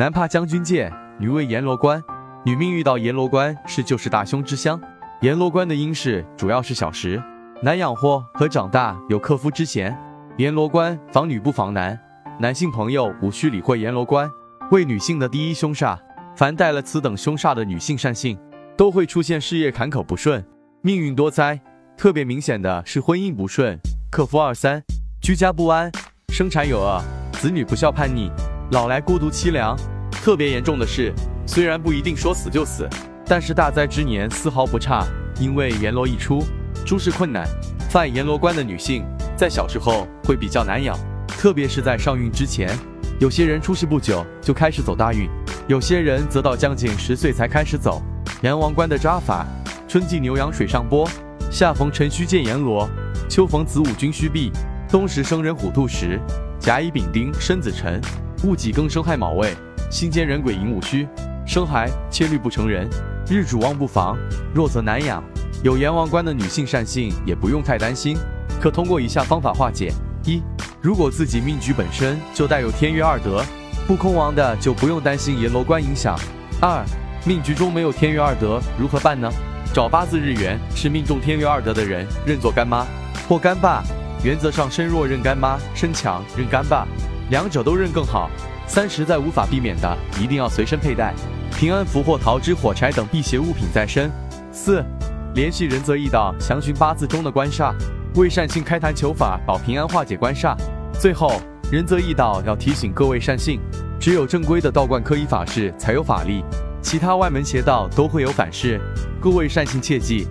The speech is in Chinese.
男怕将军剑，女为阎罗关。女命遇到阎罗关是就是大凶之乡。阎罗关的阴事主要是小时，难养活和长大有克夫之嫌。阎罗关防女不防男，男性朋友无需理会阎罗关为女性的第一凶煞。凡带了此等凶煞的女性善性，都会出现事业坎坷不顺，命运多灾。特别明显的是婚姻不顺，克夫二三，居家不安，生产有恶，子女不孝叛逆，老来孤独凄凉。特别严重的是，虽然不一定说死就死，但是大灾之年丝毫不差。因为阎罗一出，诸事困难。犯阎罗关的女性，在小时候会比较难养，特别是在上孕之前。有些人出世不久就开始走大运，有些人则到将近十岁才开始走。阎王关的扎法：春季牛羊水上波。夏逢辰戌见阎罗，秋逢子午君戌毕，冬时生人虎兔时，甲乙丙丁申子辰，戊己庚申亥卯未，辛兼人鬼寅午戌，生孩切虑不成人，日主旺不防，弱则难养。有阎王关的女性善性也不用太担心，可通过以下方法化解：一、如果自己命局本身就带有天月二德，不空亡的就不用担心阎罗关影响。二、命局中没有天月二德，如何办呢？找八字日元是命中天月二德的人认作干妈或干爸，原则上身弱认干妈，身强认干爸，两者都认更好。三实在无法避免的，一定要随身佩戴平安符或桃枝、火柴等辟邪物品在身。四，联系仁泽易道详询八字中的官煞，为善信开坛求法保平安化解官煞。最后，仁泽易道要提醒各位善信，只有正规的道观科仪法事才有法力。其他外门邪道都会有反噬，各位善信切记，